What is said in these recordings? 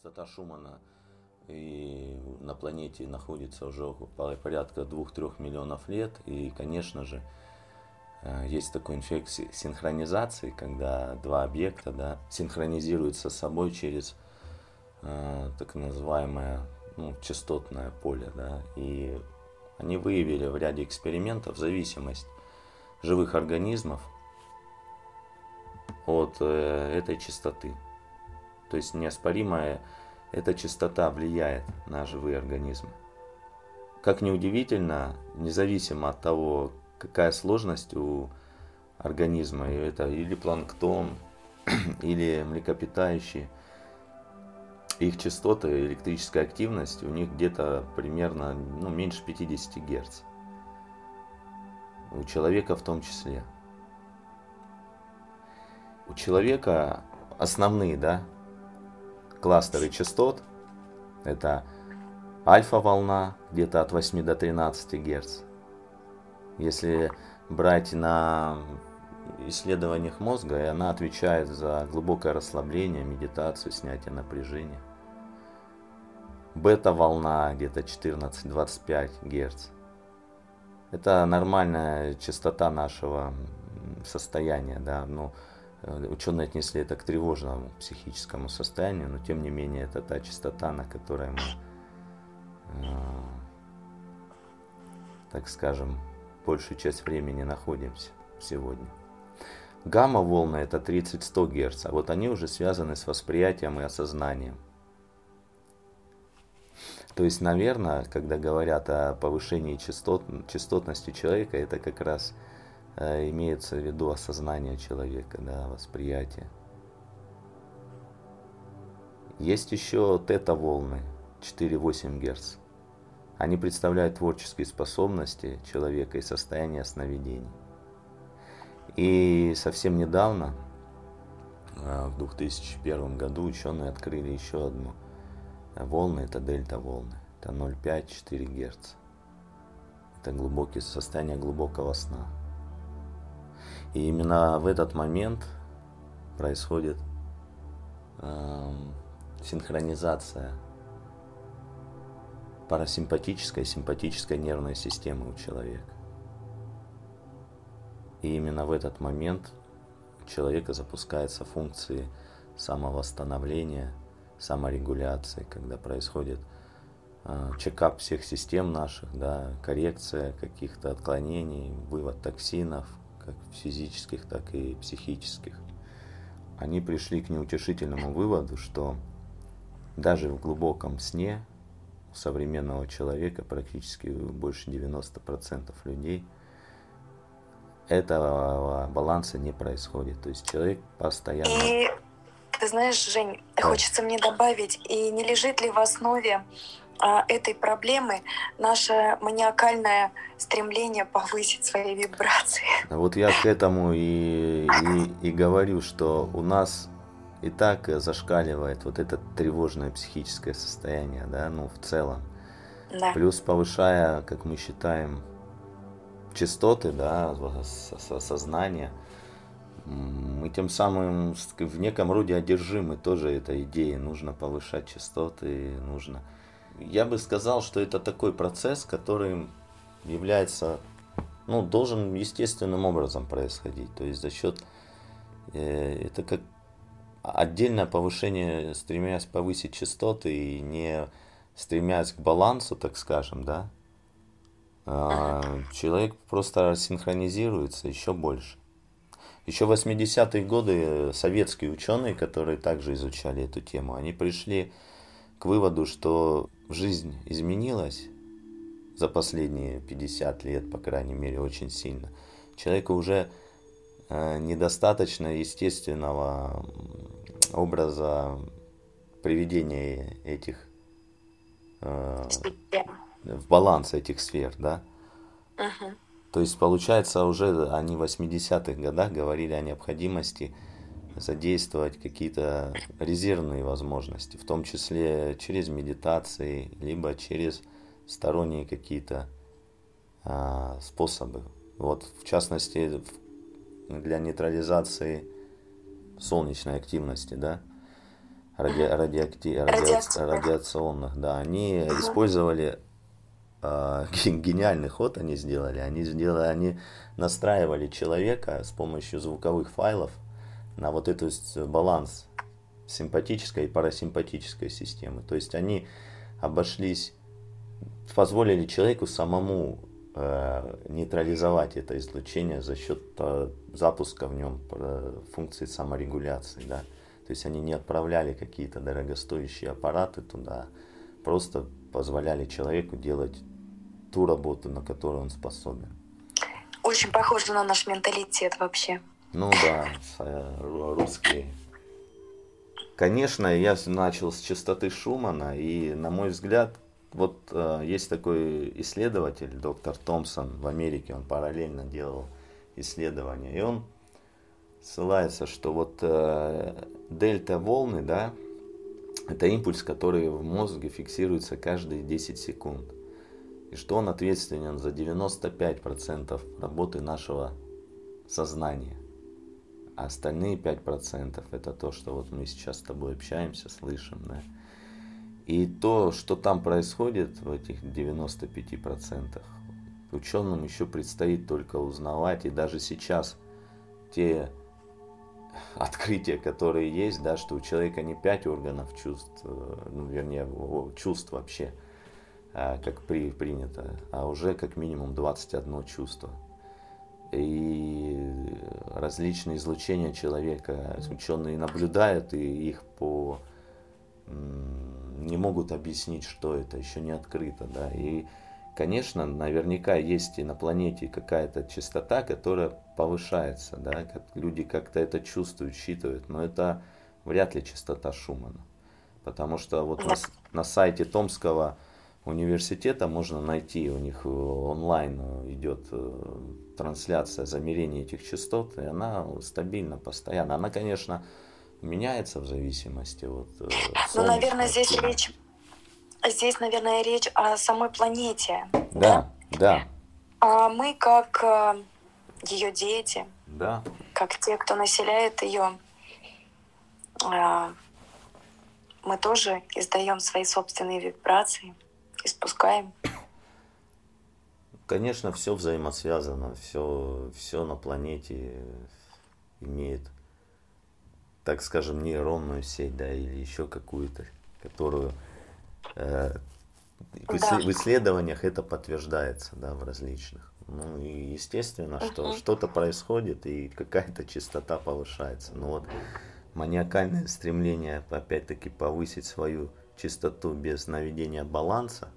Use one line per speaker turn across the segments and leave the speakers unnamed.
частота Шумана и на планете находится уже порядка 2-3 миллионов лет. И, конечно же, э, есть такой эффект синхронизации, когда два объекта да, синхронизируются с собой через э, так называемое ну, частотное поле. Да, и они выявили в ряде экспериментов зависимость живых организмов от э, этой частоты. То есть неоспоримая эта частота влияет на живые организмы. Как ни удивительно, независимо от того, какая сложность у организма, это или планктон, или млекопитающие, их частоты, электрическая активность у них где-то примерно ну, меньше 50 Гц. У человека в том числе. У человека основные, да, кластеры частот. Это альфа-волна где-то от 8 до 13 Гц. Если брать на исследованиях мозга, и она отвечает за глубокое расслабление, медитацию, снятие напряжения. Бета-волна где-то 14-25 Гц. Это нормальная частота нашего состояния, да, ну, Э, ученые отнесли это к тревожному психическому состоянию, но тем не менее это та частота, на которой мы, э, так скажем, большую часть времени находимся сегодня. Гамма-волны это 30-100 Гц, а вот они уже связаны с восприятием и осознанием. То есть, наверное, когда говорят о повышении частот, частотности человека, это как раз Э, имеется в виду осознание человека, да, восприятие. Есть еще тета-волны 4-8 Гц. Они представляют творческие способности человека и состояние сновидений. И совсем недавно, э, в 2001 году, ученые открыли еще одну волну, это дельта-волны. Это 0,5-4 Гц. Это глубокие состояние глубокого сна. И именно в этот момент происходит э, синхронизация парасимпатической и симпатической нервной системы у человека. И именно в этот момент у человека запускаются функции самовосстановления, саморегуляции, когда происходит э, чекап всех систем наших, да, коррекция каких-то отклонений, вывод токсинов, как физических, так и психических, они пришли к неутешительному выводу, что даже в глубоком сне у современного человека, практически больше 90% людей, этого баланса не происходит. То есть человек постоянно...
И ты знаешь, Жень, да. хочется мне добавить, и не лежит ли в основе этой проблемы наше маниакальное стремление повысить свои вибрации.
Вот я к этому и, и, и говорю, что у нас и так зашкаливает вот это тревожное психическое состояние, да, ну в целом. Да. Плюс повышая, как мы считаем, частоты, да, сознания, мы тем самым в неком роде одержимы тоже этой идеей. Нужно повышать частоты, нужно я бы сказал, что это такой процесс, который является, ну, должен естественным образом происходить. То есть за счет, э, это как отдельное повышение, стремясь повысить частоты и не стремясь к балансу, так скажем, да, а, человек просто синхронизируется еще больше. Еще в 80-е годы советские ученые, которые также изучали эту тему, они пришли к выводу, что жизнь изменилась за последние 50 лет, по крайней мере, очень сильно. Человеку уже э, недостаточно естественного образа приведения этих э, в баланс этих сфер, да? Uh-huh. То есть, получается, уже они в 80-х годах говорили о необходимости задействовать какие-то резервные возможности, в том числе через медитации, либо через сторонние какие-то а, способы. Вот, в частности, для нейтрализации солнечной активности, да, ради, радиакти, радиа, радиационных, да, они угу. использовали э, гениальный ход они сделали. Они сделали, они настраивали человека с помощью звуковых файлов на вот этот баланс симпатической и парасимпатической системы. То есть они обошлись, позволили человеку самому э, нейтрализовать это излучение за счет э, запуска в нем э, функции саморегуляции. Да? То есть они не отправляли какие-то дорогостоящие аппараты туда, просто позволяли человеку делать ту работу, на которую он способен.
Очень похоже на наш менталитет вообще.
Ну да, э, русские. Конечно, я начал с частоты Шумана, и, на мой взгляд, вот э, есть такой исследователь, доктор Томпсон в Америке, он параллельно делал исследования, и он ссылается, что вот э, дельта волны, да, это импульс, который в мозге фиксируется каждые 10 секунд. И что он ответственен за 95% работы нашего сознания. А остальные 5% это то, что вот мы сейчас с тобой общаемся, слышим, да. И то, что там происходит в этих 95%, ученым еще предстоит только узнавать. И даже сейчас те открытия, которые есть, да, что у человека не 5 органов чувств, э, ну, вернее, чувств вообще, а, как при, принято, а уже как минимум 21 чувство. И различные излучения человека ученые наблюдают и их по не могут объяснить, что это, еще не открыто, да. И, конечно, наверняка есть и на планете какая-то частота, которая повышается, да, как люди как-то это чувствуют, считывают, но это вряд ли частота Шумана. Потому что вот на, на сайте Томского университета можно найти, у них э, онлайн э, идет э, трансляция замерения этих частот, и она стабильно, постоянно. Она, конечно, меняется в зависимости от...
Ну, наверное, здесь речь, здесь, наверное, речь о самой планете.
Да, да. да.
А мы как ее дети,
да.
как те, кто населяет ее, мы тоже издаем свои собственные вибрации испускаем.
Конечно, все взаимосвязано, все, все на планете имеет, так скажем, нейронную сеть, да, или еще какую-то, которую э, в, да. в исследованиях это подтверждается, да, в различных. Ну и естественно, uh-huh. что что-то происходит и какая-то частота повышается. Но вот маниакальное стремление, опять-таки, повысить свою чистоту без наведения баланса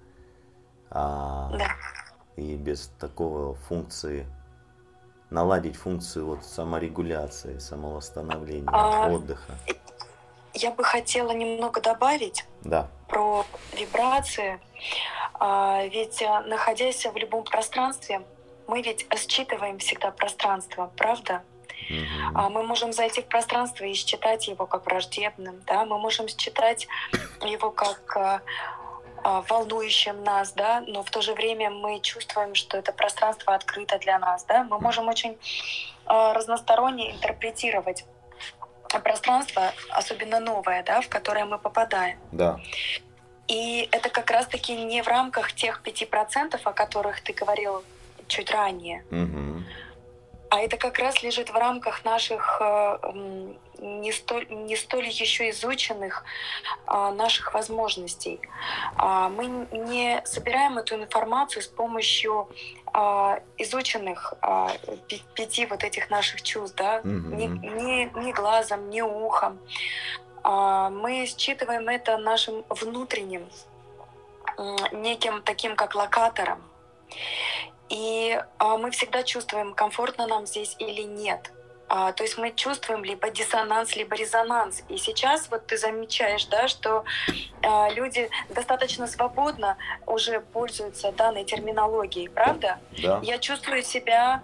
а, да. и без такого функции наладить функцию вот саморегуляции, самовосстановления, а, отдыха.
Я бы хотела немного добавить
да.
про вибрации. А, ведь а, находясь в любом пространстве, мы ведь считываем всегда пространство, правда? Угу. Мы можем зайти в пространство и считать его как враждебным, да, мы можем считать его как а, а, волнующим нас, да, но в то же время мы чувствуем, что это пространство открыто для нас, да, мы можем очень разносторонне интерпретировать пространство, особенно новое, да, в которое мы попадаем.
Да.
И это как раз-таки не в рамках тех пяти процентов, о которых ты говорил чуть ранее.
Угу.
А это как раз лежит в рамках наших э, не столь, не столь еще изученных а, наших возможностей. А, мы не собираем эту информацию с помощью а, изученных пяти вот этих наших чувств, да, mm-hmm. ни, ни, ни глазом, ни ухом. Мы считываем это нашим внутренним, неким таким как локатором. И а, мы всегда чувствуем, комфортно нам здесь или нет. А, то есть мы чувствуем либо диссонанс, либо резонанс. И сейчас вот ты замечаешь, да, что а, люди достаточно свободно уже пользуются данной терминологией, правда?
Да.
Я чувствую себя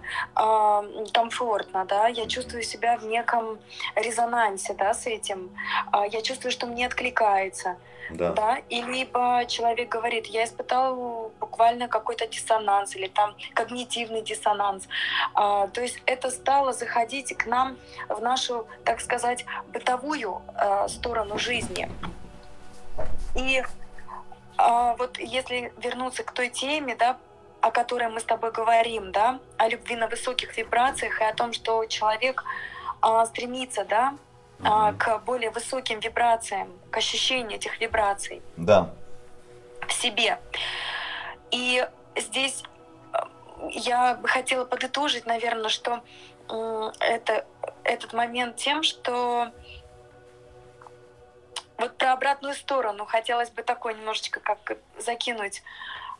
комфортно, да, я чувствую себя в неком резонансе, да, с этим. Я чувствую, что мне откликается.
Да.
да. И либо человек говорит, я испытал буквально какой-то диссонанс или там когнитивный диссонанс. А, то есть это стало заходить к нам в нашу, так сказать, бытовую э, сторону жизни. И э, вот если вернуться к той теме, да, о которой мы с тобой говорим, да, о любви на высоких вибрациях и о том, что человек э, стремится, да, э, к более высоким вибрациям, к ощущению этих вибраций.
Да.
В себе. И здесь я бы хотела подытожить, наверное, что это, этот момент тем, что вот про обратную сторону хотелось бы такой немножечко как закинуть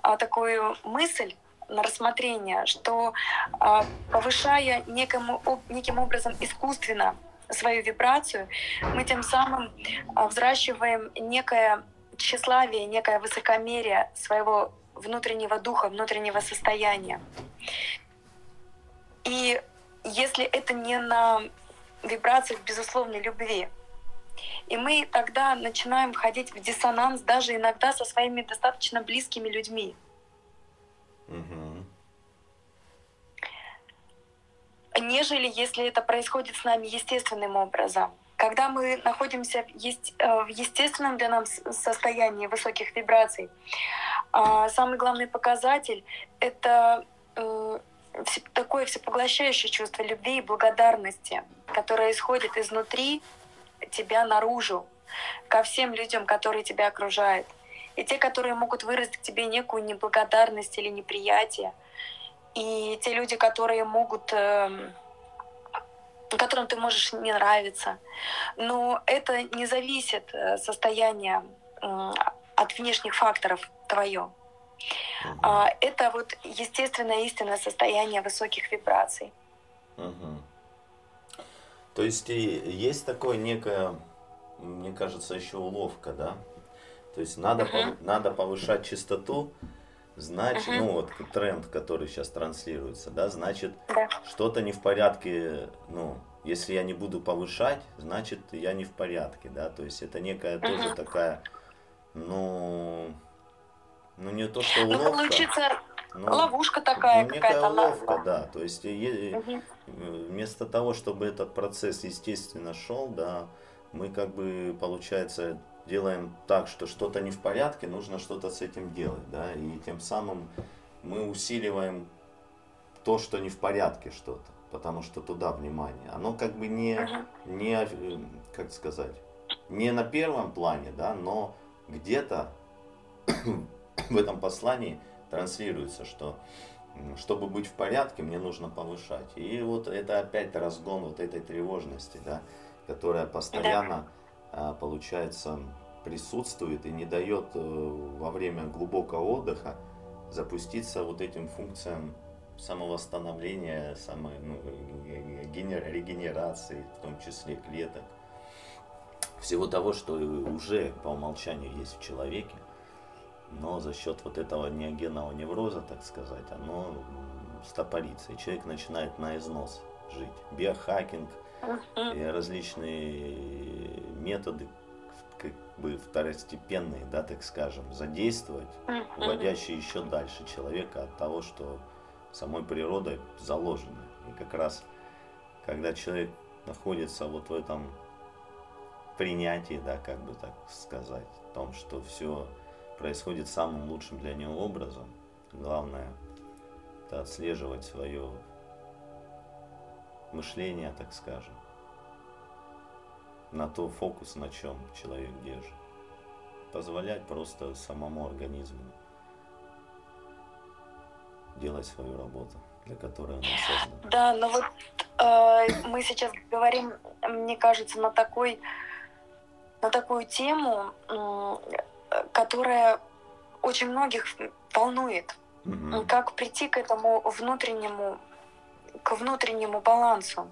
а, такую мысль на рассмотрение, что а, повышая некому, неким образом искусственно свою вибрацию, мы тем самым а, взращиваем некое тщеславие, некое высокомерие своего внутреннего духа, внутреннего состояния. И если это не на вибрациях безусловной любви, и мы тогда начинаем входить в диссонанс даже иногда со своими достаточно близкими людьми. Угу. Нежели если это происходит с нами естественным образом. Когда мы находимся в э, естественном для нас состоянии высоких вибраций, а самый главный показатель — это э, такое всепоглощающее чувство любви и благодарности, которое исходит изнутри тебя наружу, ко всем людям, которые тебя окружают. И те, которые могут выразить к тебе некую неблагодарность или неприятие. И те люди, которые могут эм, которым ты можешь не нравиться. Но это не зависит э, состояние от внешних факторов твое. Угу. Это вот естественное истинное состояние высоких вибраций.
Угу. То есть есть такое некое, мне кажется, еще уловка, да? То есть надо, угу. пов, надо повышать частоту, значит, угу. ну вот тренд, который сейчас транслируется, да, значит, да. что-то не в порядке, ну, если я не буду повышать, значит, я не в порядке, да, то есть это некая угу. тоже такая, ну, ну не то, что
уловка. Ну, получится ну, ловушка такая ну, какая-то.
ловка, да, то есть угу. вместо того, чтобы этот процесс естественно шел, да, мы как бы, получается, делаем так, что что-то не в порядке, нужно что-то с этим делать, да, и тем самым мы усиливаем то, что не в порядке что-то, потому что туда внимание. Оно как бы не, не э, как сказать, не на первом плане, да, но где-то в этом послании транслируется, что чтобы быть в порядке, мне нужно повышать. И вот это опять разгон вот этой тревожности, да, которая постоянно получается, присутствует и не дает э, во время глубокого отдыха запуститься вот этим функциям самовосстановления, самой, ну, регенерации, в том числе клеток, всего того, что уже по умолчанию есть в человеке, но за счет вот этого неогенного невроза, так сказать, оно стопорится, и человек начинает на износ жить. Биохакинг – и различные методы как бы второстепенные, да, так скажем, задействовать, уводящие еще дальше человека от того, что самой природой заложено. И как раз, когда человек находится вот в этом принятии, да, как бы так сказать, в том, что все происходит самым лучшим для него образом, главное это отслеживать свое мышления, так скажем, на то фокус, на чем человек держит. Позволять просто самому организму делать свою работу, для которой он создан.
Да, но вот э, мы сейчас говорим, мне кажется, на такой на такую тему, э, которая очень многих волнует. Угу. Как прийти к этому внутреннему к внутреннему балансу.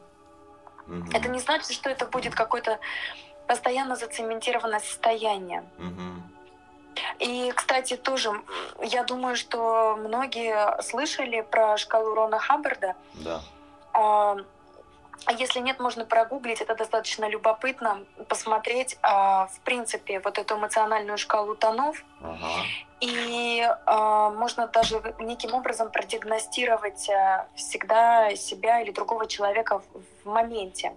Угу. Это не значит, что это будет какое-то постоянно зацементированное состояние. Угу. И, кстати, тоже, я думаю, что многие слышали про шкалу Рона Хаббарда.
Да.
А, а если нет, можно прогуглить, это достаточно любопытно, посмотреть, а, в принципе, вот эту эмоциональную шкалу тонов. Ага. И а, можно даже неким образом продиагностировать а, всегда себя или другого человека в, в моменте.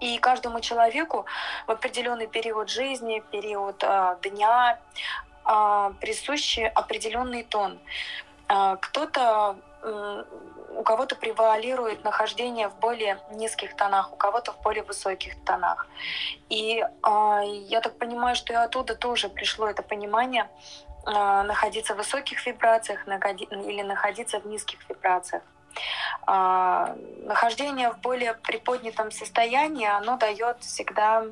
И каждому человеку в определенный период жизни, период а, дня а, присущи определенный тон. А, кто-то у кого-то превалирует нахождение в более низких тонах, у кого-то в более высоких тонах. И э, я так понимаю, что и оттуда тоже пришло это понимание э, находиться в высоких вибрациях или находиться в низких вибрациях. Э, нахождение в более приподнятом состоянии, оно дает всегда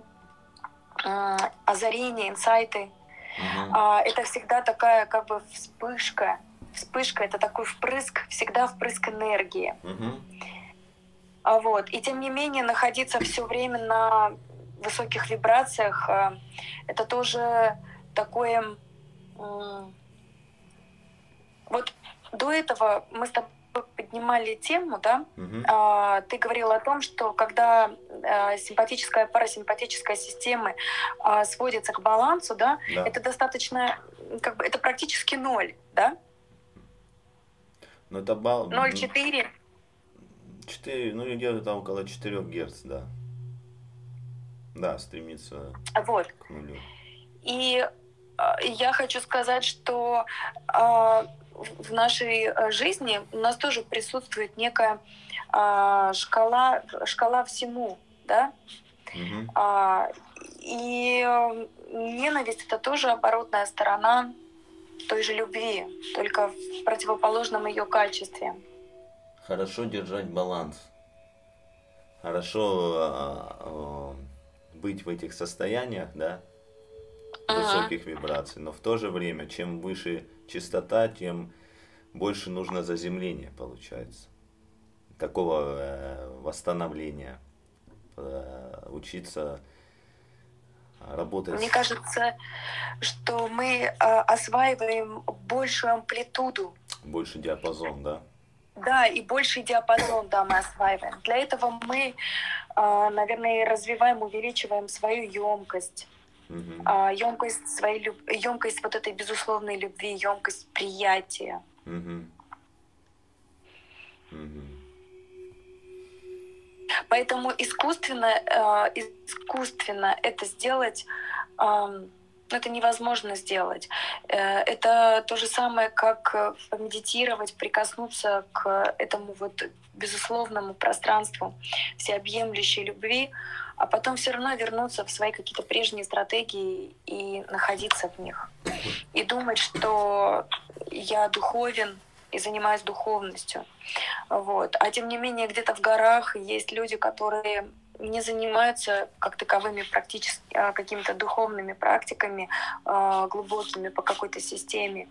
э, озарение, инсайты. Mm-hmm. Э, это всегда такая как бы вспышка вспышка, это такой впрыск, всегда впрыск энергии. Угу. Вот. И тем не менее находиться все время на высоких вибрациях, э, это тоже такое... Вот до этого мы с тобой поднимали тему, да, угу. а, ты говорил о том, что когда а, симпатическая парасимпатическая системы а, сводится к балансу, да, да, это достаточно, как бы, это практически ноль, да?
Ну это балл...
0,4?
4, ну где-то там около 4 Герц, да. Да, стремится
вот. к нулю. И э, я хочу сказать, что э, в нашей э, жизни у нас тоже присутствует некая э, шкала, шкала всему, да? Угу. А, и э, ненависть это тоже оборотная сторона той же любви, только в противоположном ее качестве.
Хорошо держать баланс. Хорошо э, э, быть в этих состояниях, да, высоких ага. вибраций, но в то же время, чем выше частота, тем больше нужно заземления, получается. Такого э, восстановления. Э, учиться работать?
Мне кажется, что мы э, осваиваем большую амплитуду.
Больше диапазон, да?
Да, и больший диапазон, да, мы осваиваем. Для этого мы, э, наверное, развиваем, увеличиваем свою емкость. Угу. Емкость своей люб... емкость вот этой безусловной любви, емкость приятия. Угу. Угу. Поэтому искусственно, э, искусственно это сделать э, это невозможно сделать. Э, это то же самое, как помедитировать, прикоснуться к этому вот безусловному пространству всеобъемлющей любви, а потом все равно вернуться в свои какие-то прежние стратегии и находиться в них. И думать, что я духовен, и занимаюсь духовностью. Вот. А тем не менее, где-то в горах есть люди, которые не занимаются как таковыми практически а, какими-то духовными практиками, а, глубокими по какой-то системе.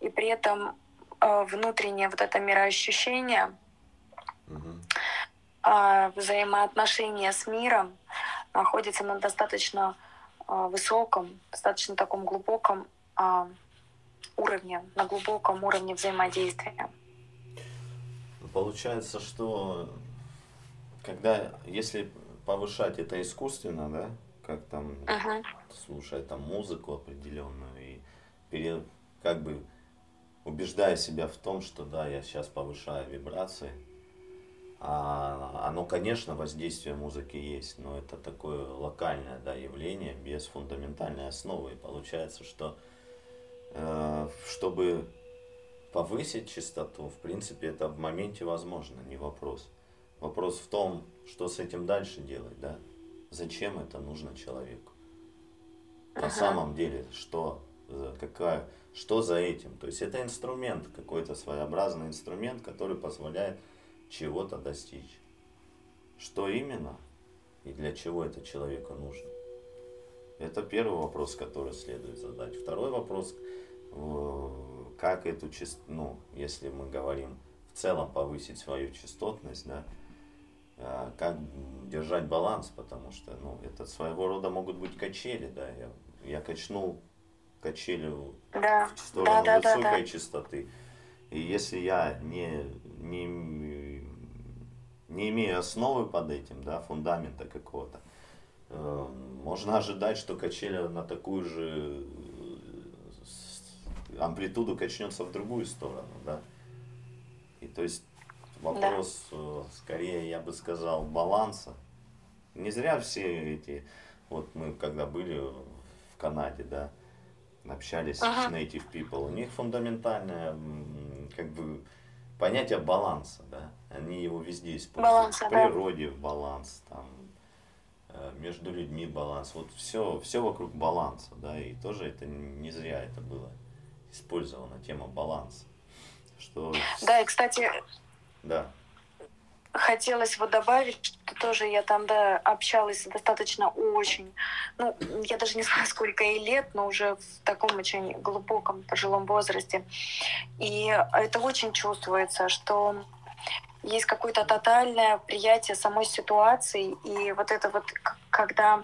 И при этом а, внутреннее вот это мироощущение, угу. взаимоотношения с миром находится на достаточно высоком, достаточно таком глубоком уровне, на глубоком уровне взаимодействия.
Получается, что когда, если повышать это искусственно, да, как там uh-huh. слушать там музыку определенную и пере, как бы убеждая себя в том, что да, я сейчас повышаю вибрации, а оно, конечно, воздействие музыки есть, но это такое локальное да, явление без фундаментальной основы. И получается, что чтобы повысить частоту, в принципе, это в моменте возможно, не вопрос. Вопрос в том, что с этим дальше делать, да? Зачем это нужно человеку? На самом деле, что, какая, что за этим? То есть это инструмент, какой-то своеобразный инструмент, который позволяет чего-то достичь. Что именно и для чего это человеку нужно? Это первый вопрос, который следует задать. Второй вопрос, Э, как эту частоту, ну, если мы говорим в целом повысить свою частотность, да, э, как держать баланс, потому что, ну, это своего рода могут быть качели, да, я, я качнул качелю да. в сторону да, да, высокой да, да. частоты, и если я не, не, не имея основы под этим, да, фундамента какого-то, э, можно ожидать, что качели на такую же э, амплитуду качнется в другую сторону, да. И то есть вопрос да. Э, скорее, я бы сказал, баланса. Не зря все эти, вот мы когда были в Канаде, да, общались ага. с native people, у них фундаментальное, как бы, понятие баланса, да, они его везде используют. Баланса, в природе да. баланс, там, э, между людьми баланс, вот все, все вокруг баланса, да, и тоже это не зря это было использована тема баланса. Что...
Да, и, кстати,
да
хотелось вот добавить, что тоже я там да, общалась достаточно очень, ну, я даже не знаю, сколько ей лет, но уже в таком очень глубоком пожилом возрасте. И это очень чувствуется, что есть какое-то тотальное приятие самой ситуации, и вот это вот, когда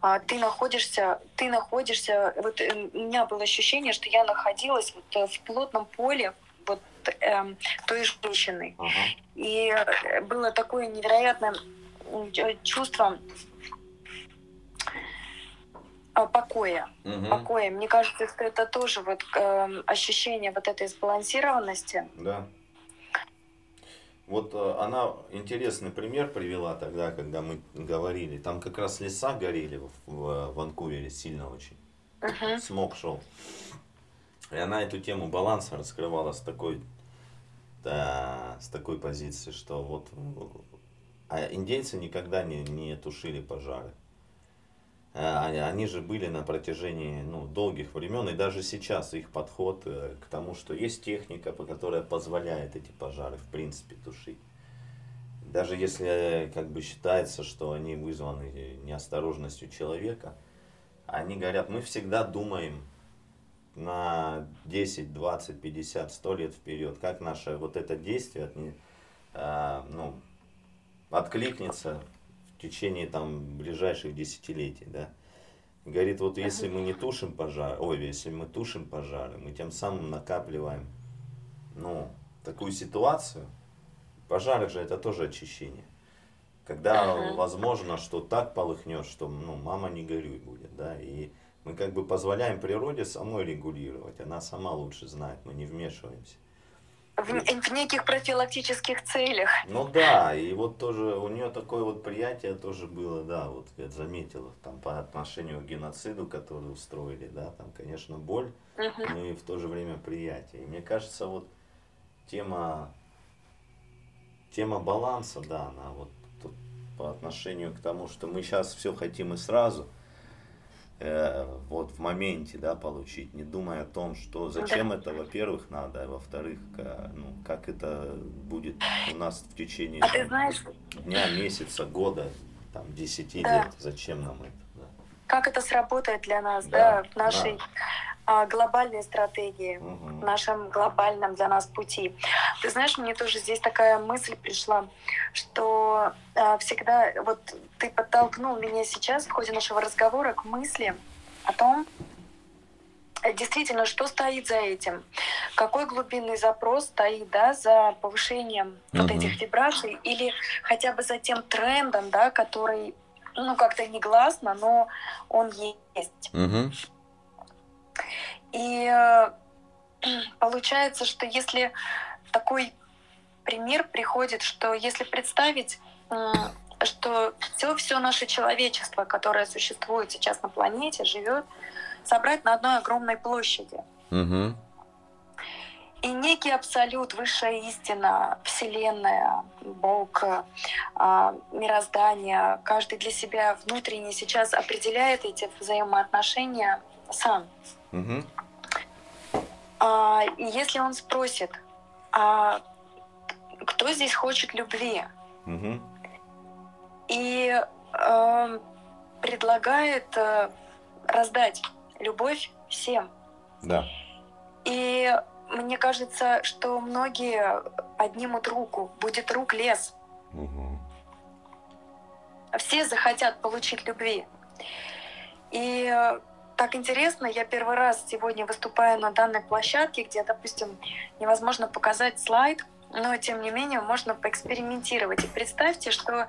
а, ты находишься, ты находишься, вот э, у меня было ощущение, что я находилась вот э, в плотном поле, вот э, той женщины. Ага. И было такое невероятное чувство а, покоя. Угу. Покоя. Мне кажется, что это тоже вот э, ощущение вот этой сбалансированности.
Да. Вот э, она интересный пример привела тогда, когда мы говорили. Там как раз леса горели в, в Ванкувере сильно очень. Угу. Смог шел. И она эту тему баланса раскрывала с такой, да, с такой позиции, что вот а индейцы никогда не, не тушили пожары. А, они же были на протяжении ну, долгих времен, и даже сейчас их подход э, к тому, что есть техника, по которой позволяет эти пожары в принципе тушить. Даже если как бы считается, что они вызваны неосторожностью человека, они говорят, мы всегда думаем на 10, 20, 50, 100 лет вперед, как наше вот это действие от, ну, откликнется в течение там ближайших десятилетий, да. Говорит, вот если мы не тушим пожар, ой, если мы тушим пожары, мы тем самым накапливаем, ну, такую ситуацию. Пожары же это тоже очищение. Когда возможно, что так полыхнет, что ну, мама не горюй будет, да, и мы как бы позволяем природе самой регулировать, она сама лучше знает, мы не вмешиваемся.
В, в неких профилактических целях.
Ну да, и вот тоже у нее такое вот приятие тоже было, да, вот я заметила, там по отношению к геноциду, который устроили, да, там, конечно, боль, угу. но и в то же время приятие. И мне кажется, вот тема, тема баланса, да, она вот тут по отношению к тому, что мы сейчас все хотим и сразу – э, вот в моменте, да, получить, не думая о том, что зачем да. это, во-первых, надо, а во-вторых, ну, как это будет у нас в течение
а там, знаешь...
дня, месяца, года, там, десяти да. лет, зачем нам это? Да.
Как это сработает для нас, да, да в нашей да глобальной стратегии, угу. нашем глобальном для нас пути. Ты знаешь, мне тоже здесь такая мысль пришла, что э, всегда вот ты подтолкнул меня сейчас в ходе нашего разговора к мысли о том, действительно, что стоит за этим, какой глубинный запрос стоит да, за повышением uh вот этих вибраций или хотя бы за тем трендом, да, который ну как-то негласно, но он есть. uh и э, получается, что если такой пример приходит, что если представить, что все, все наше человечество, которое существует сейчас на планете, живет, собрать на одной огромной площади. Угу. И некий абсолют, высшая истина, Вселенная, Бог, а, мироздание, каждый для себя внутренне сейчас определяет эти взаимоотношения сам. Угу. А, если он спросит, а кто здесь хочет любви? Угу. И э, предлагает э, раздать любовь всем.
Да.
И мне кажется, что многие поднимут руку, будет рук лес. Угу. Все захотят получить любви. И так интересно, я первый раз сегодня выступаю на данной площадке, где, допустим, невозможно показать слайд, но тем не менее можно поэкспериментировать. И представьте, что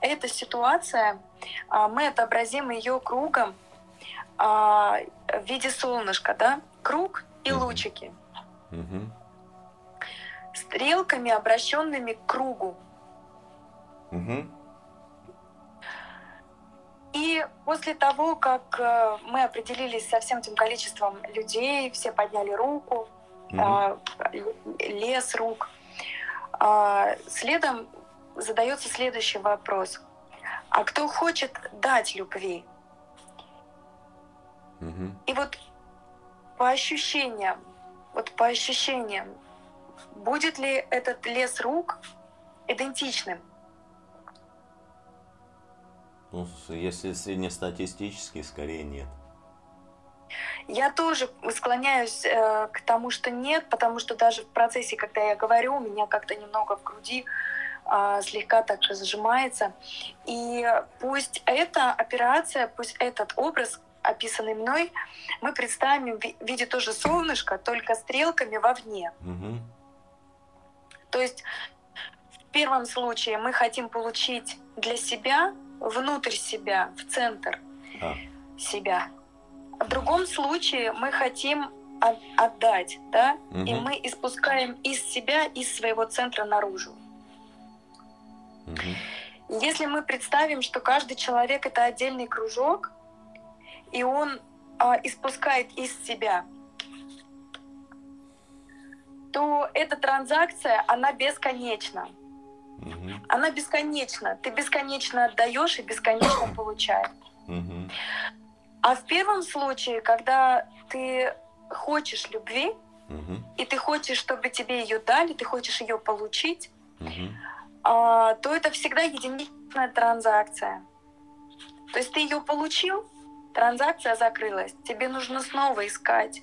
эта ситуация, а, мы отобразим ее кругом а, в виде солнышка, да? Круг и лучики. Стрелками, обращенными к кругу. И после того, как э, мы определились со всем этим количеством людей, все подняли руку, mm лес рук, а, следом задается следующий вопрос. А кто хочет дать любви? Угу. И вот по ощущениям, вот по ощущениям, будет ли этот лес рук идентичным?
Ну, если среднестатистически, скорее нет.
Я тоже склоняюсь э, к тому, что нет, потому что даже в процессе, когда я говорю, у меня как-то немного в груди э, слегка так же зажимается. И пусть эта операция, пусть этот образ, описанный мной, мы представим в виде тоже солнышка, только стрелками вовне. Угу. То есть в первом случае мы хотим получить для себя, внутрь себя, в центр а. себя в другом случае мы хотим отдать, да, угу. и мы испускаем из себя, из своего центра наружу. Угу. Если мы представим, что каждый человек это отдельный кружок, и он а, испускает из себя, то эта транзакция, она бесконечна. Угу. Она бесконечна. Ты бесконечно отдаешь и бесконечно получаешь. Угу. А в первом случае, когда ты хочешь любви, угу. и ты хочешь, чтобы тебе ее дали, ты хочешь ее получить, угу. а, то это всегда единичная транзакция. То есть ты ее получил, транзакция закрылась, тебе нужно снова искать.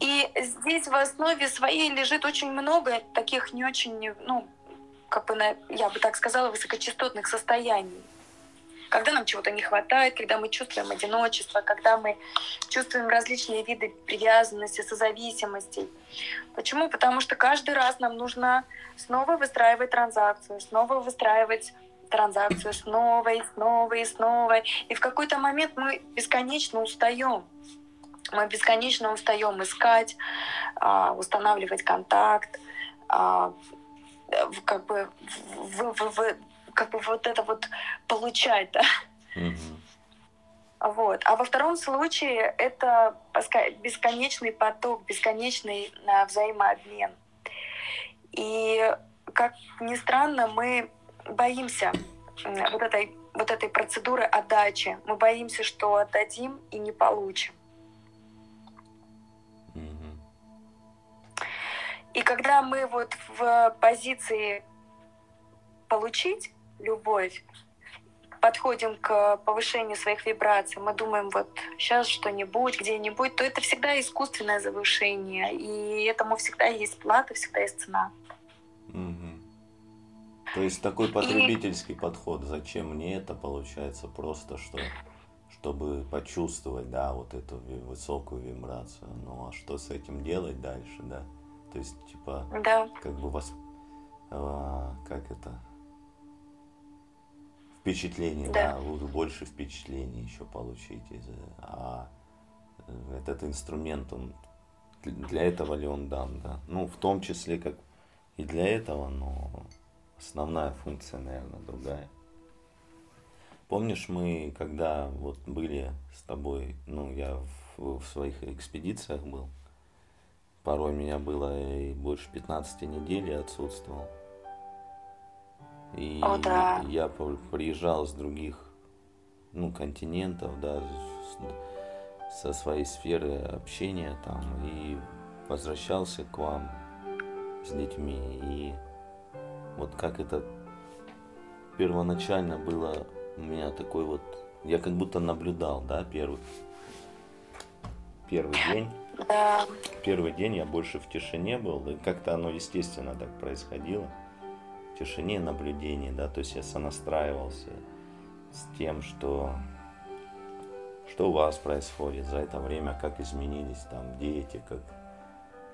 И здесь в основе своей лежит очень много таких не очень, ну, как бы, я бы так сказала, высокочастотных состояний когда нам чего-то не хватает, когда мы чувствуем одиночество, когда мы чувствуем различные виды привязанности, созависимостей. Почему? Потому что каждый раз нам нужно снова выстраивать транзакцию, снова выстраивать транзакцию снова и снова и снова. И в какой-то момент мы бесконечно устаем. Мы бесконечно устаем искать, а, устанавливать контакт, а, как бы в, в, в, как бы вот это вот получать, да. Вот. А во втором случае это бесконечный поток, бесконечный а, взаимообмен. И, как ни странно, мы боимся вот этой, вот этой процедуры отдачи. Мы боимся, что отдадим и не получим. И когда мы вот в позиции получить, любовь, подходим к повышению своих вибраций, мы думаем, вот сейчас что-нибудь, где-нибудь, то это всегда искусственное завышение, и этому всегда есть плата, всегда есть цена.
Угу. То есть такой потребительский и... подход, зачем мне это получается, просто что чтобы почувствовать, да, вот эту высокую вибрацию. Ну а что с этим делать дальше, да? То есть, типа, да. как бы вас, а, как это, впечатлений, да. да, вы больше впечатлений еще получите. А этот инструмент, он для этого ли он дан, да? Ну, в том числе, как и для этого, но основная функция, наверное, другая. Помнишь, мы, когда вот были с тобой, ну, я в, в своих экспедициях был, порой меня было и больше 15 недель я отсутствовал. И О, да. я приезжал с других ну, континентов, да, со своей сферы общения там и возвращался к вам с детьми. И вот как это первоначально было у меня такой вот, я как будто наблюдал, да, первый, первый день. Да. Первый день я больше в тишине был, и как-то оно естественно так происходило тишине наблюдения, да, то есть я сонастраивался с тем, что, что у вас происходит за это время, как изменились там дети, как,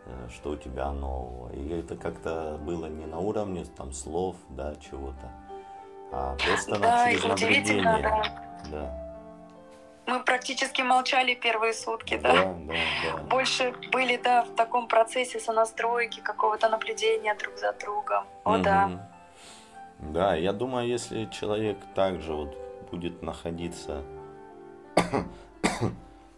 э, что у тебя нового. И это как-то было не на уровне там слов, да, чего-то, а просто да, через наблюдение. Да. да.
Мы практически молчали первые сутки, да? Да, да, да. Больше были, да, в таком процессе сонастройки, какого-то наблюдения друг за другом. О, угу. да.
Да, я думаю, если человек также вот будет находиться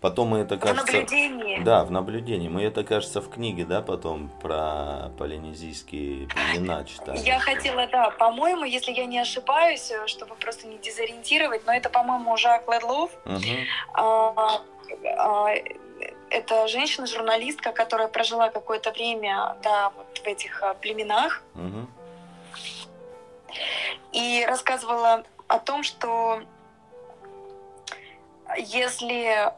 Потом мы это кажется... В наблюдении. Да, в наблюдении. Мы это, кажется, в книге, да, потом про полинезийские племена читали.
Я хотела, да, по-моему, если я не ошибаюсь, чтобы просто не дезориентировать, но это, по-моему, Жак Ледлов. Угу. А, а, это женщина-журналистка, которая прожила какое-то время, да, вот в этих а, племенах. Угу. И рассказывала о том, что если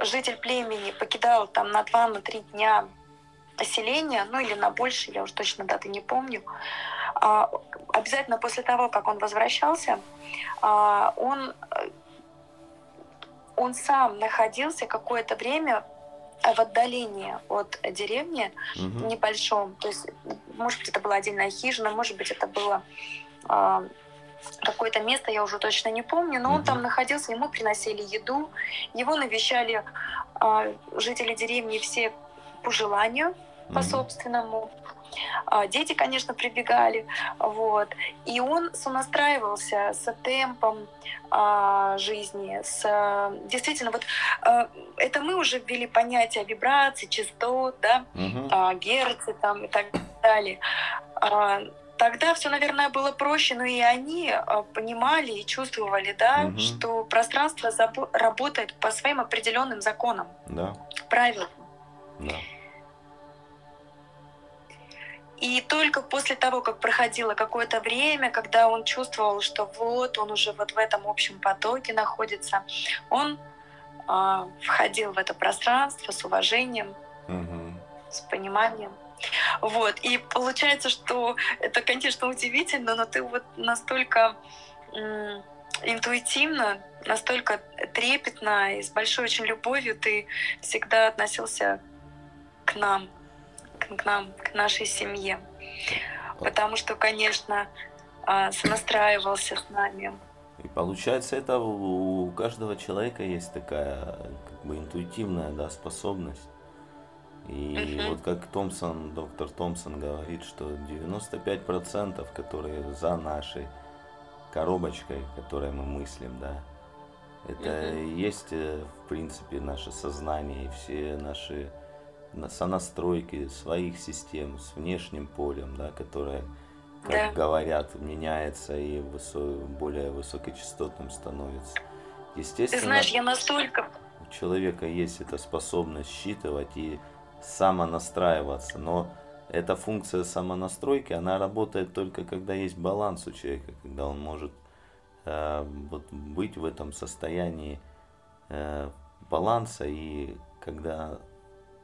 житель племени покидал там на два, на три дня поселение, ну или на больше, я уже точно даты не помню, а, обязательно после того, как он возвращался, а, он, он сам находился какое-то время в отдалении от деревни угу. небольшом. То есть, может быть, это была отдельная хижина, может быть, это было а, какое-то место, я уже точно не помню, но он там находился, ему приносили еду, его навещали э, жители деревни все по желанию, по собственному. А, дети, конечно, прибегали, вот. И он сонастраивался с темпом а, жизни, с действительно вот а, это мы уже ввели понятие вибрации, частот, да, угу. а, герцы там и так далее. А, Тогда все, наверное, было проще, но и они а, понимали и чувствовали, да, угу. что пространство работает по своим определенным законам,
да.
правилам.
Да.
И только после того, как проходило какое-то время, когда он чувствовал, что вот он уже вот в этом общем потоке находится, он э, входил в это пространство с уважением, угу. с пониманием. Вот. И получается, что это, конечно, удивительно, но ты вот настолько интуитивно, настолько трепетно и с большой очень любовью ты всегда относился к нам, к нам, к нашей семье. Потому что, конечно, а, сонастраивался с нами.
И получается, это у каждого человека есть такая как бы интуитивная да, способность и uh-huh. вот как Томпсон, доктор Томпсон говорит, что 95%, которые за нашей коробочкой, которой мы мыслим, да, это uh-huh. есть, э, в принципе, наше сознание и все наши сонастройки своих систем с внешним полем, да, которое, как да. говорят, меняется и высо- более высокочастотным становится. Естественно,
Ты знаешь, я настолько...
У человека есть эта способность считывать и самонастраиваться, но эта функция самонастройки, она работает только когда есть баланс у человека, когда он может э, вот, быть в этом состоянии э, баланса и когда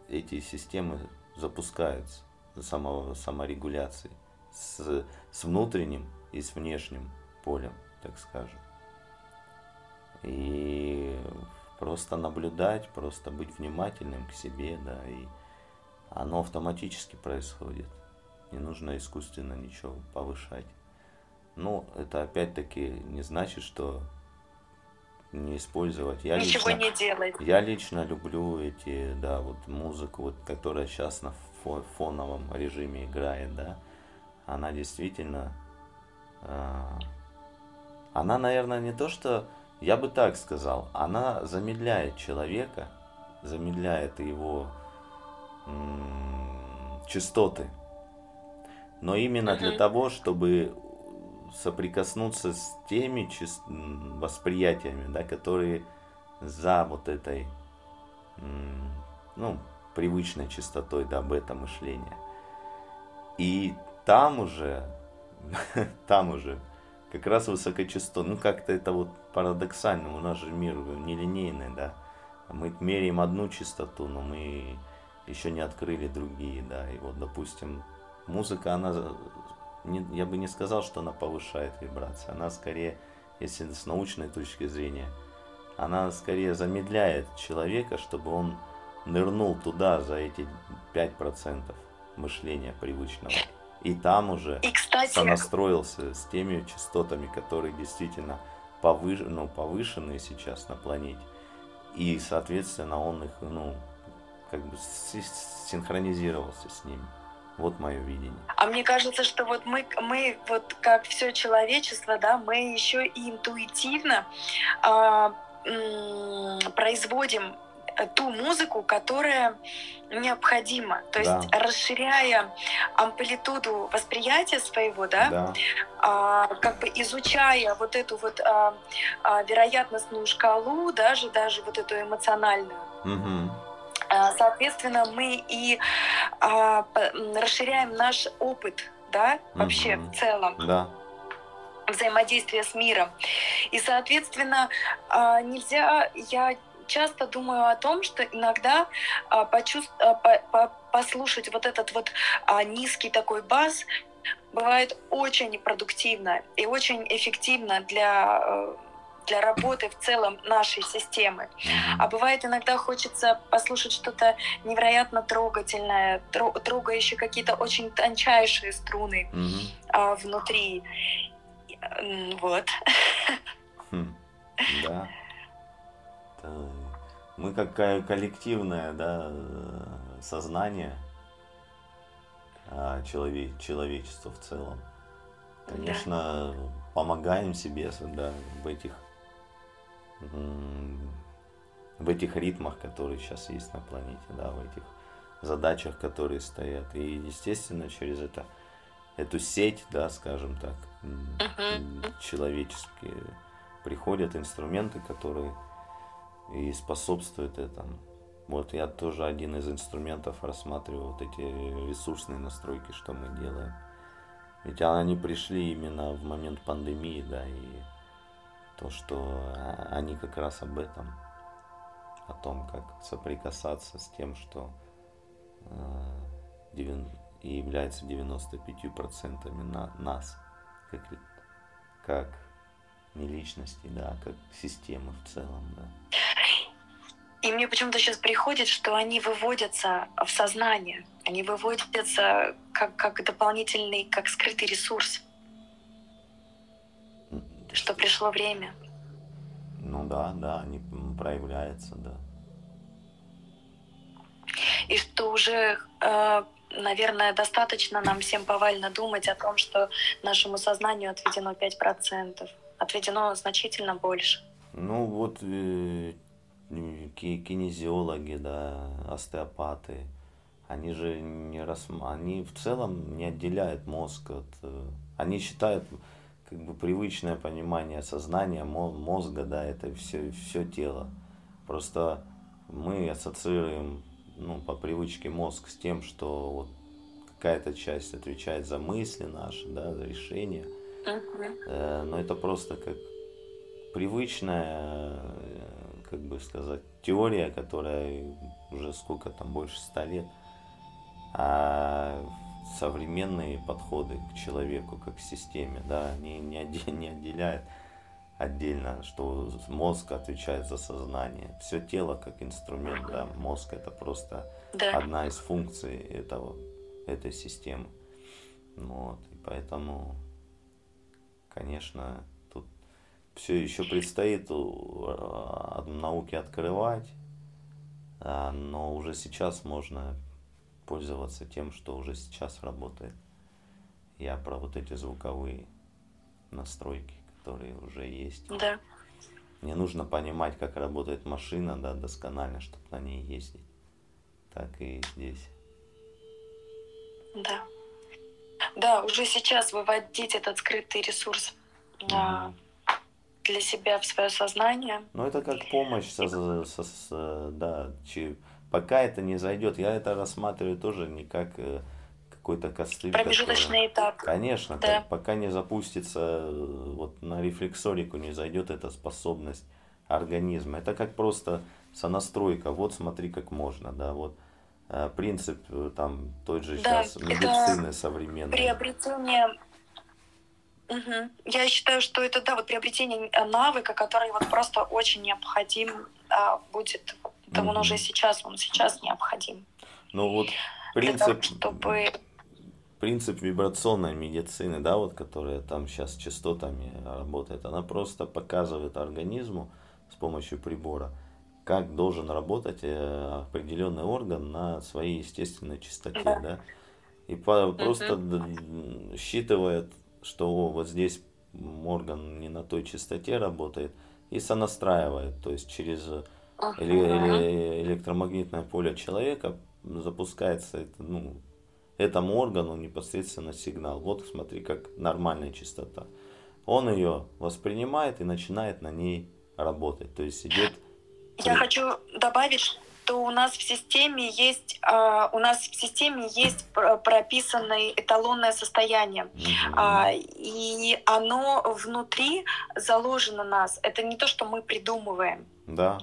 эти системы запускаются самого, саморегуляции с, с внутренним и с внешним полем, так скажем. И просто наблюдать, просто быть внимательным к себе, да, и оно автоматически происходит. Не нужно искусственно ничего повышать. Ну, это опять-таки не значит, что не использовать.
Я Ничего лично, не делать.
Я лично люблю эти, да, вот музыку, вот, которая сейчас на фоновом режиме играет, да. Она действительно, э, она, наверное, не то, что, я бы так сказал, она замедляет человека, замедляет его частоты. Но именно для того, чтобы соприкоснуться с теми восприятиями, да, которые за вот этой ну, привычной частотой да, бета-мышления. И там уже, там уже как раз высокочастот, ну как-то это вот парадоксально, у нас же мир нелинейный, да, мы меряем одну частоту, но мы еще не открыли другие, да, и вот, допустим, музыка, она, не, я бы не сказал, что она повышает вибрации, она скорее, если с научной точки зрения, она скорее замедляет человека, чтобы он нырнул туда за эти 5% мышления привычного. И там уже
и, кстати,
сонастроился с теми частотами, которые действительно повыш... ну, повышенные сейчас на планете. И, соответственно, он их, ну, как бы синхронизировался с ними. Вот мое видение.
А мне кажется, что вот мы, мы вот как все человечество, да, мы еще и интуитивно э, э, производим ту музыку, которая необходима. То есть да. расширяя амплитуду восприятия своего, да, да. А, как бы изучая вот эту вот а, а, вероятностную шкалу, даже даже вот эту эмоциональную. Угу а, соответственно, мы и а, расширяем наш опыт, да, вообще mm-hmm. в целом.
Да
взаимодействия с миром. И, соответственно, а, нельзя, я часто думаю о том, что иногда почувств... послушать вот этот вот низкий такой бас бывает очень продуктивно и очень эффективно для э, для работы в целом нашей системы. А бывает иногда хочется послушать что-то невероятно трогательное, трогающее какие-то очень тончайшие струны а, внутри. Вот.
Хм. Да. Мы как коллективное да, сознание а, человек, человечества в целом. Конечно, да. помогаем себе да, в этих в этих ритмах, которые сейчас есть на планете, да, в этих задачах, которые стоят. И, естественно, через это, эту сеть, да, скажем так, человеческие, приходят инструменты, которые и способствуют этому. Вот я тоже один из инструментов рассматриваю вот эти ресурсные настройки, что мы делаем. Ведь они пришли именно в момент пандемии, да, и то, что а, они как раз об этом, о том, как соприкасаться с тем, что э, и является 95% на нас, как, как не личности, да, а как системы в целом, да.
И мне почему-то сейчас приходит, что они выводятся в сознание, они выводятся как, как дополнительный, как скрытый ресурс что пришло время.
Ну да, да, они проявляются, да.
И что уже, э, наверное, достаточно нам всем повально думать о том, что нашему сознанию отведено 5%. Отведено значительно больше.
Ну вот э, кинезиологи, да, остеопаты, они же не рас... они в целом не отделяют мозг от... Э, они считают, как бы привычное понимание сознания, мозга, да, это все, все тело. Просто мы ассоциируем ну, по привычке мозг с тем, что вот какая-то часть отвечает за мысли наши, да, за решения. Uh-huh. Но это просто как привычная, как бы сказать, теория, которая уже сколько там, больше ста лет. А современные подходы к человеку как к системе, да, они не, отделяют, не отделяют отдельно, что мозг отвечает за сознание. Все тело как инструмент, да, мозг это просто да. одна из функций этого, этой системы. Вот, и поэтому, конечно, тут все еще предстоит у науки открывать, но уже сейчас можно пользоваться тем, что уже сейчас работает. Я про вот эти звуковые настройки, которые уже есть.
Да.
Мне нужно понимать, как работает машина, да, досконально, чтобы на ней ездить. Так и здесь.
Да. Да, уже сейчас выводить этот скрытый ресурс угу. для себя в свое сознание.
Ну, это как помощь, со, со, со, да, пока это не зайдет, я это рассматриваю тоже не как э, какой-то костыль.
Промежуточный который... этап.
Конечно, да. так, пока не запустится, э, вот на рефлексорику не зайдет эта способность организма. Это как просто сонастройка. Вот смотри, как можно, да, вот э, принцип там той же да, сейчас медицины современной.
Приобретение Угу. Я считаю, что это да, вот приобретение навыка, который вот просто очень необходим а, будет Это угу. он уже сейчас, он сейчас необходим.
Ну вот принцип, того, чтобы... принцип вибрационной медицины, да, вот которая там сейчас частотами работает, она просто показывает организму с помощью прибора, как должен работать э, определенный орган на своей естественной частоте, да, да? и по, просто угу. считывает, что вот здесь орган не на той частоте работает, и сонастраивает, то есть через uh-huh. электромагнитное поле человека запускается это, ну, этому органу непосредственно сигнал. Вот смотри, как нормальная частота. Он ее воспринимает и начинает на ней работать. То есть идет...
Я хочу добавить, что у нас в системе есть uh, у нас в системе есть прописанное эталонное состояние, mm-hmm. и оно внутри заложено нас. Это не то, что мы придумываем.
Да.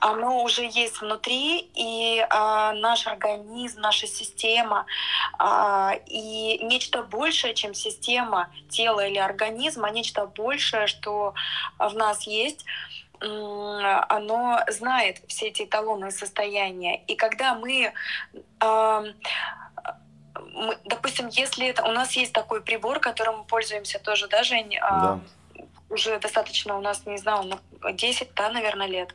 Оно уже есть внутри, и а, наш организм, наша система, а, и нечто большее, чем система тела или организма, нечто большее, что в нас есть, оно знает все эти эталонные состояния. И когда мы мы, допустим, если это у нас есть такой прибор, которым мы пользуемся тоже, да, Жень, да. уже достаточно у нас, не знаю, 10, да, наверное, лет.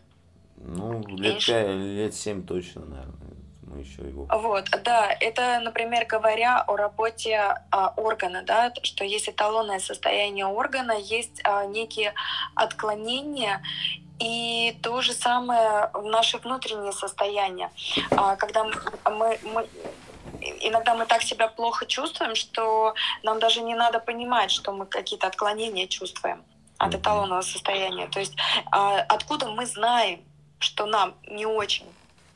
Ну, лет, 5, лет 7 точно, наверное. Мы еще его...
Вот, да, это, например, говоря о работе а, органа, да, что есть эталонное состояние органа, есть а, некие отклонения, и то же самое в наше внутреннее состояние. А, когда мы, мы иногда мы так себя плохо чувствуем, что нам даже не надо понимать, что мы какие-то отклонения чувствуем от эталонного состояния. То есть а, откуда мы знаем, что нам не очень?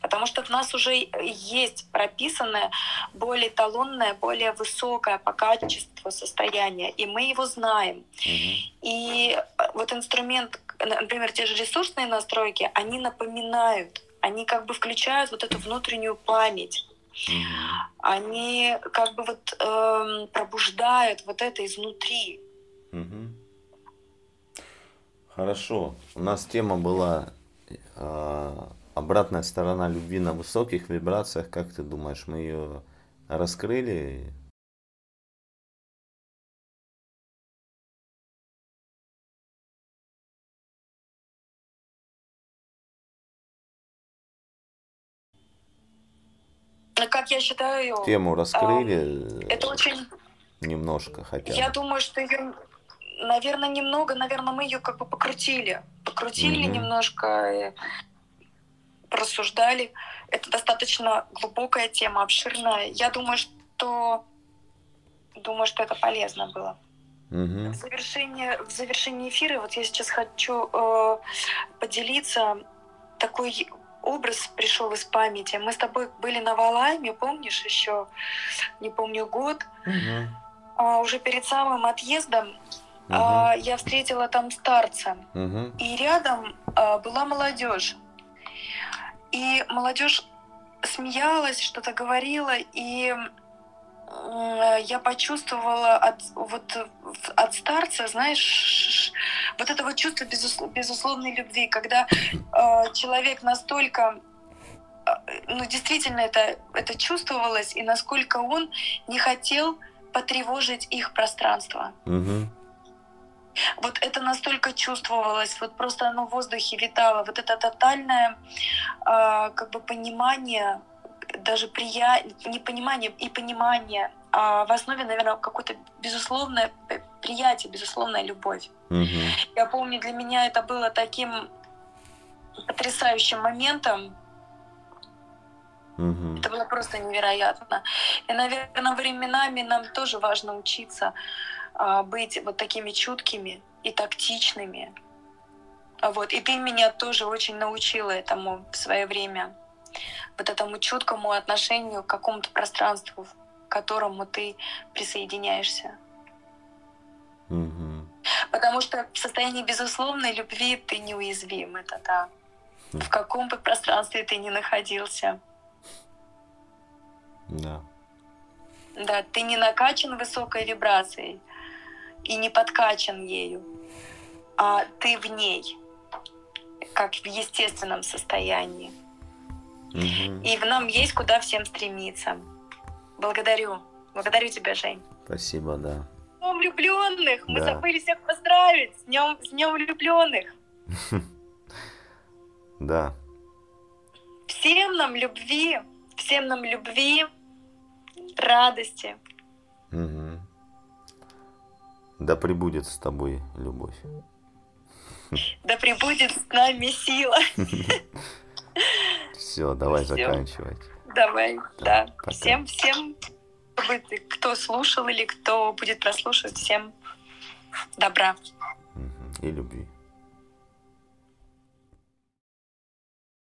Потому что в нас уже есть прописанное более эталонное, более высокое по качеству состояние, и мы его знаем. И вот инструмент например, те же ресурсные настройки, они напоминают, они как бы включают вот эту внутреннюю память. Mm-hmm. Они как бы вот э, пробуждают вот это изнутри.
Mm-hmm. Хорошо. У нас тема была э, обратная сторона любви на высоких вибрациях. Как ты думаешь, мы ее раскрыли?
как я считаю...
Тему раскрыли.
Это очень...
Немножко хотя бы.
Я думаю, что ее, наверное, немного, наверное, мы ее как бы покрутили. Покрутили угу. немножко, просуждали. Это достаточно глубокая тема, обширная. Я думаю, что думаю, что это полезно было.
Угу.
В, завершении, в завершении эфира вот я сейчас хочу э, поделиться такой образ пришел из памяти. Мы с тобой были на Валайме, помнишь еще, не помню год,
угу.
а, уже перед самым отъездом угу. а, я встретила там старца,
угу.
и рядом а, была молодежь. И молодежь смеялась, что-то говорила, и я почувствовала от, вот, от старца, знаешь, вот это вот чувство безусловной любви, когда э, человек настолько э, ну, действительно это, это чувствовалось, и насколько он не хотел потревожить их пространство.
Угу.
Вот это настолько чувствовалось, вот просто оно в воздухе витало, вот это тотальное э, как бы понимание даже прия... непонимание и понимание, а в основе, наверное, какое-то безусловное приятие, безусловная любовь.
Угу.
Я помню, для меня это было таким потрясающим моментом.
Угу.
Это было просто невероятно. И, наверное, временами нам тоже важно учиться а, быть вот такими чуткими и тактичными. Вот. И ты меня тоже очень научила этому в свое время вот этому чуткому отношению к какому-то пространству, к которому ты присоединяешься.
Угу.
Потому что в состоянии безусловной любви ты неуязвим, это да. В каком бы пространстве ты ни находился.
Да.
Да, ты не накачан высокой вибрацией и не подкачан ею, а ты в ней, как в естественном состоянии. Угу. И в нам есть куда всем стремиться. Благодарю. Благодарю тебя, Жень.
Спасибо, да.
С Днем влюбленных! Мы да. забыли всех поздравить! С Днем, с Днем влюбленных!
Да.
Всем нам любви, всем нам любви, радости.
Угу. Да прибудет с тобой любовь.
Да прибудет с нами сила.
Все, давай заканчивать.
Давай, да. да. Всем, всем, кто слушал или кто будет прослушивать, всем добра.
И любви.